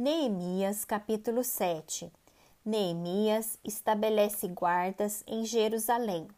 Neemias capítulo 7 Neemias estabelece guardas em Jerusalém.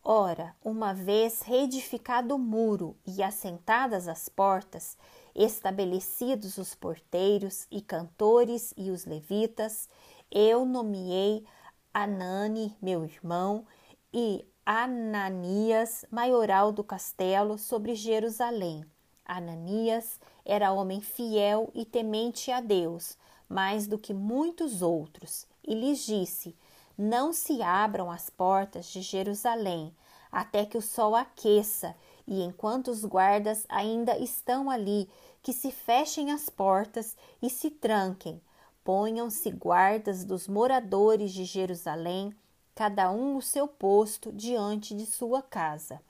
Ora, uma vez reedificado o muro e assentadas as portas, estabelecidos os porteiros e cantores e os levitas, eu nomeei Anani, meu irmão, e Ananias, maioral do castelo, sobre Jerusalém. Ananias era homem fiel e temente a Deus, mais do que muitos outros, e lhes disse: Não se abram as portas de Jerusalém, até que o sol aqueça, e enquanto os guardas ainda estão ali, que se fechem as portas e se tranquem. Ponham-se guardas dos moradores de Jerusalém, cada um no seu posto diante de sua casa.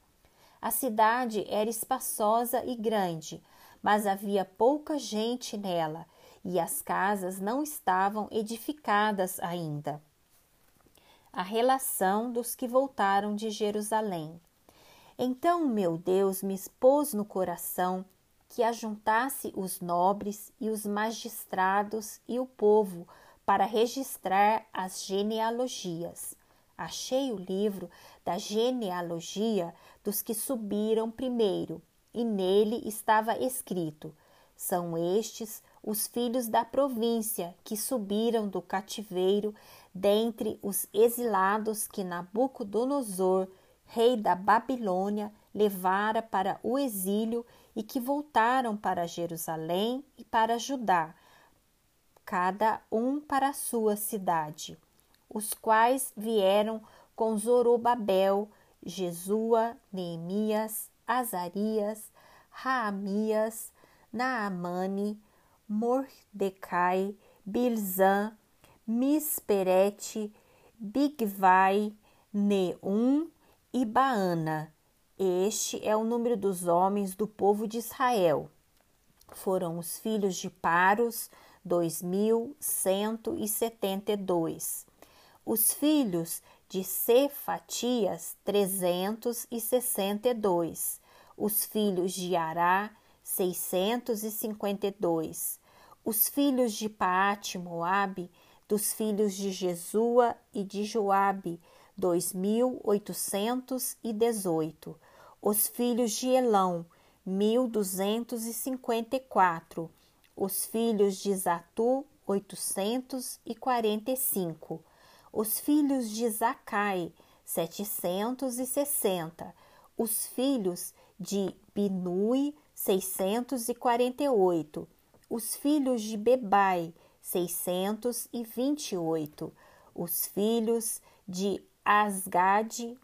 A cidade era espaçosa e grande, mas havia pouca gente nela e as casas não estavam edificadas ainda. A relação dos que voltaram de Jerusalém. Então meu Deus me expôs no coração que ajuntasse os nobres e os magistrados e o povo para registrar as genealogias. Achei o livro da genealogia dos que subiram primeiro e nele estava escrito: São estes os filhos da província que subiram do cativeiro dentre os exilados que Nabucodonosor, rei da Babilônia, levara para o exílio e que voltaram para Jerusalém e para Judá, cada um para a sua cidade, os quais vieram com Zorobabel, Jesua, Neemias, Azarias, Raamias, Naamane, Mordecai, Bilzan, Misperete, Bigvai, Neum e Baana. Este é o número dos homens do povo de Israel. Foram os filhos de Paros, dois mil cento e setenta e dois. Os filhos de Cefatias, 362. Os filhos de Ará, 652. Os filhos de Paate, Moabe, dos filhos de Jesua e de Joabe, 2818. Os filhos de Elão, 1254. Os filhos de Zatu, 845 os filhos de Zacai, 760, os filhos de Binui, 648, os filhos de Bebai, 628, os filhos de Asgade,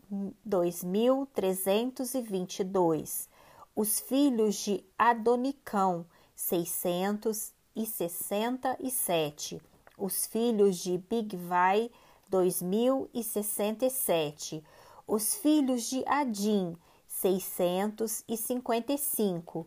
2322, os filhos de Adonicão, 667, os filhos de Bigvai, 2067. Os filhos de Adim, 655.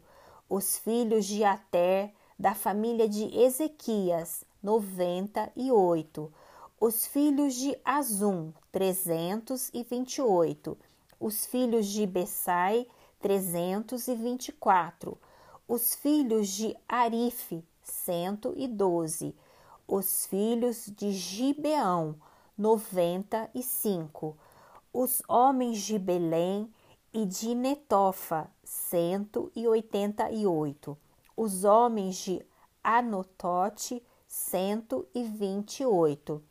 Os filhos de Ater, da família de Ezequias, 98. Os filhos de Azum, 328. Os filhos de Bessai, 324. Os filhos de Arife, 112. Os filhos de Gibeão, 95. Os homens de Belém e de Netofa, 188. Os homens de Anotote, 128.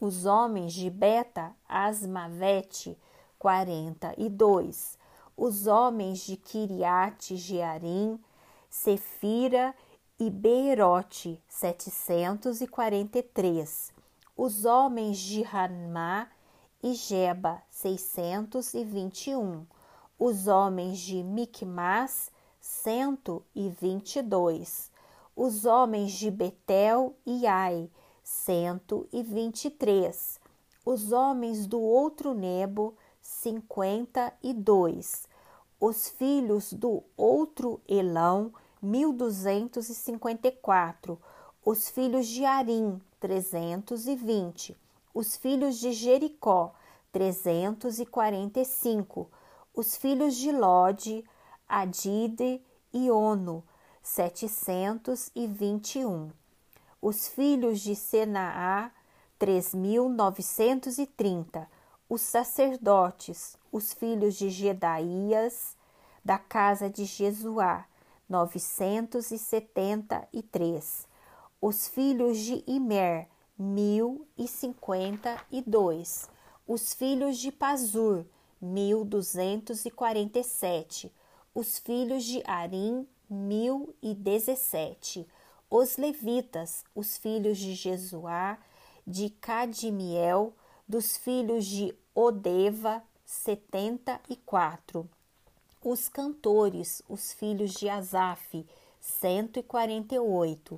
Os homens de Beta Asmavete, 42. Os homens de Kiriate Jearim, Sefira e Beirote, 743 os homens de Ramá e Geba, 621, os homens de Micmas, 122, os homens de Betel e Ai, 123, os homens do outro Nebo, 52, os filhos do outro Elão, 1254, os filhos de Arim, 320, os filhos de Jericó, 345, os filhos de Lode, Adide e Ono, 721, Os filhos de Senaá, 3.930. Os sacerdotes, os filhos de Gedaías, da casa de Jesuá, 973. Os filhos de Imer, 1052. Os filhos de Pazur, 1247. Os filhos de Arim, 1017. Os levitas, os filhos de Jesuá, de Cadimiel, dos filhos de Odeva, 74. Os cantores, os filhos de Asaf, 148.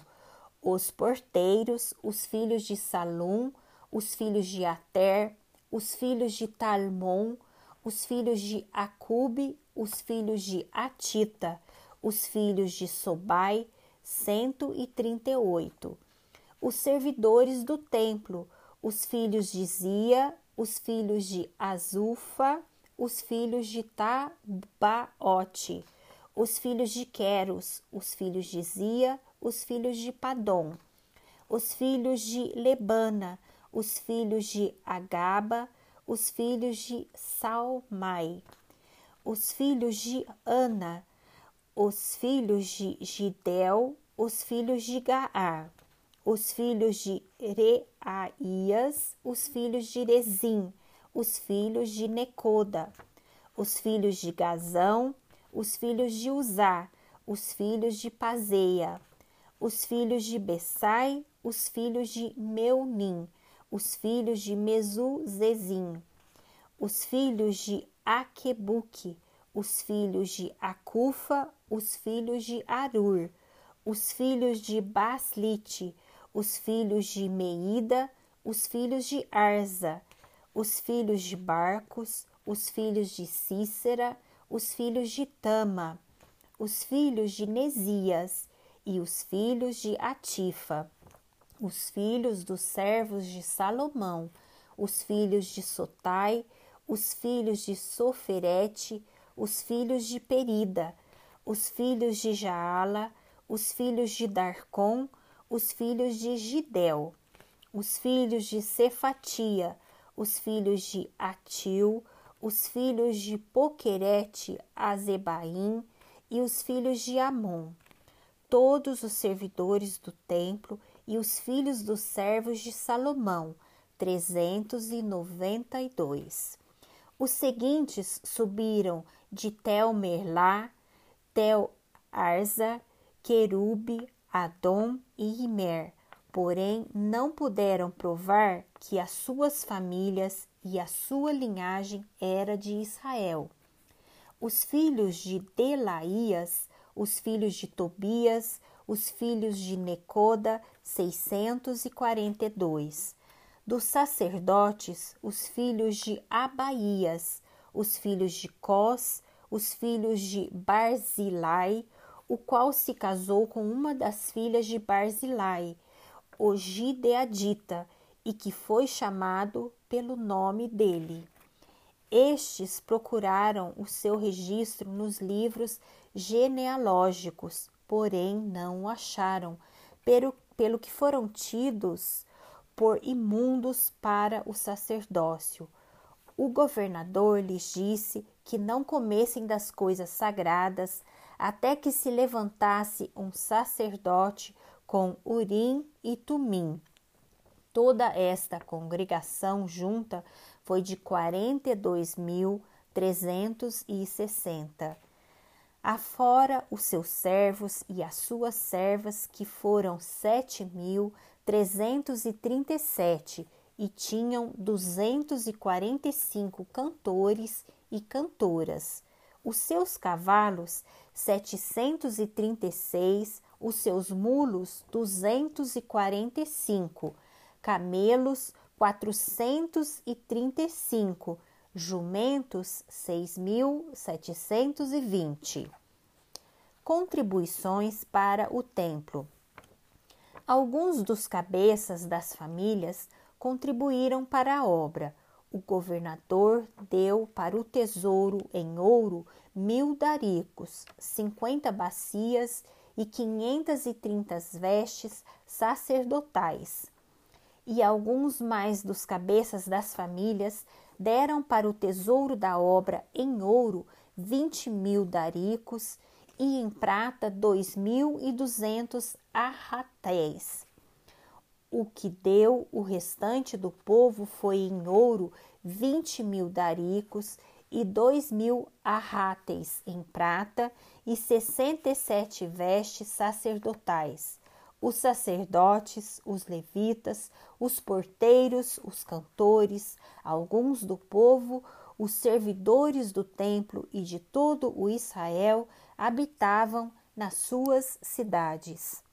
Os porteiros, os filhos de Salum, os filhos de Ater, os filhos de Talmon, os filhos de Acube, os filhos de Atita, os filhos de Sobai, 138. Os servidores do templo, os filhos de Zia, os filhos de Azufa, os filhos de Tabaote, os filhos de Queros, os filhos de Zia, os filhos de Padom, os filhos de Lebana, os filhos de Agaba, os filhos de Salmai, os filhos de Ana, os filhos de Gidel, os filhos de Gaar, os filhos de Reaías, os filhos de Rezim, os filhos de Necoda, os filhos de Gazão, os filhos de Uzá, os filhos de Pazeia, os filhos de Bessai, os filhos de Meunim, os filhos de Mesuzezim, os filhos de Aquebuque, os filhos de Acufa, os filhos de Arur, os filhos de Baslite, os filhos de Meida, os filhos de Arza, os filhos de Barcos, os filhos de Cícera, os filhos de Tama, os filhos de Nesias e os filhos de Atifa, os filhos dos servos de Salomão, os filhos de Sotai, os filhos de Soferete, os filhos de Perida, os filhos de Jaala, os filhos de Darcon, os filhos de Gidel, os filhos de Cefatia, os filhos de Atil, os filhos de Poquerete, Azebaim e os filhos de Amon, todos os servidores do templo e os filhos dos servos de Salomão, trezentos e noventa e dois. Os seguintes subiram de Tel Merlá, Tel Arza, Querube, Adom e Imer, porém não puderam provar que as suas famílias e a sua linhagem era de Israel. Os filhos de Delaías, os filhos de Tobias, os filhos de Necoda, 642. Dos sacerdotes, os filhos de Abaías, os filhos de Cós, os filhos de Barzilai, o qual se casou com uma das filhas de Barzilai, o Gideadita, e que foi chamado pelo nome dele. Estes procuraram o seu registro nos livros genealógicos, porém não o acharam, pelo, pelo que foram tidos por imundos para o sacerdócio. O governador lhes disse que não comessem das coisas sagradas até que se levantasse um sacerdote com Urim e Tumim. Toda esta congregação junta foi de 42.360. Afora os seus servos e as suas servas, que foram 7.337 e tinham 245 cantores e cantoras. Os seus cavalos, 736, os seus mulos, 245 camelos 435, jumentos 6.720. Contribuições para o templo. Alguns dos cabeças das famílias contribuíram para a obra. O governador deu para o tesouro em ouro mil daricos, cinquenta bacias e quinhentas e trinta vestes sacerdotais. E alguns mais dos cabeças das famílias deram para o tesouro da obra em ouro vinte mil daricos e em prata dois mil e duzentos arratéis. O que deu o restante do povo foi em ouro vinte mil daricos e dois mil arráteis em prata e sessenta e sete vestes sacerdotais. Os sacerdotes, os levitas, os porteiros, os cantores, alguns do povo, os servidores do templo e de todo o Israel habitavam nas suas cidades.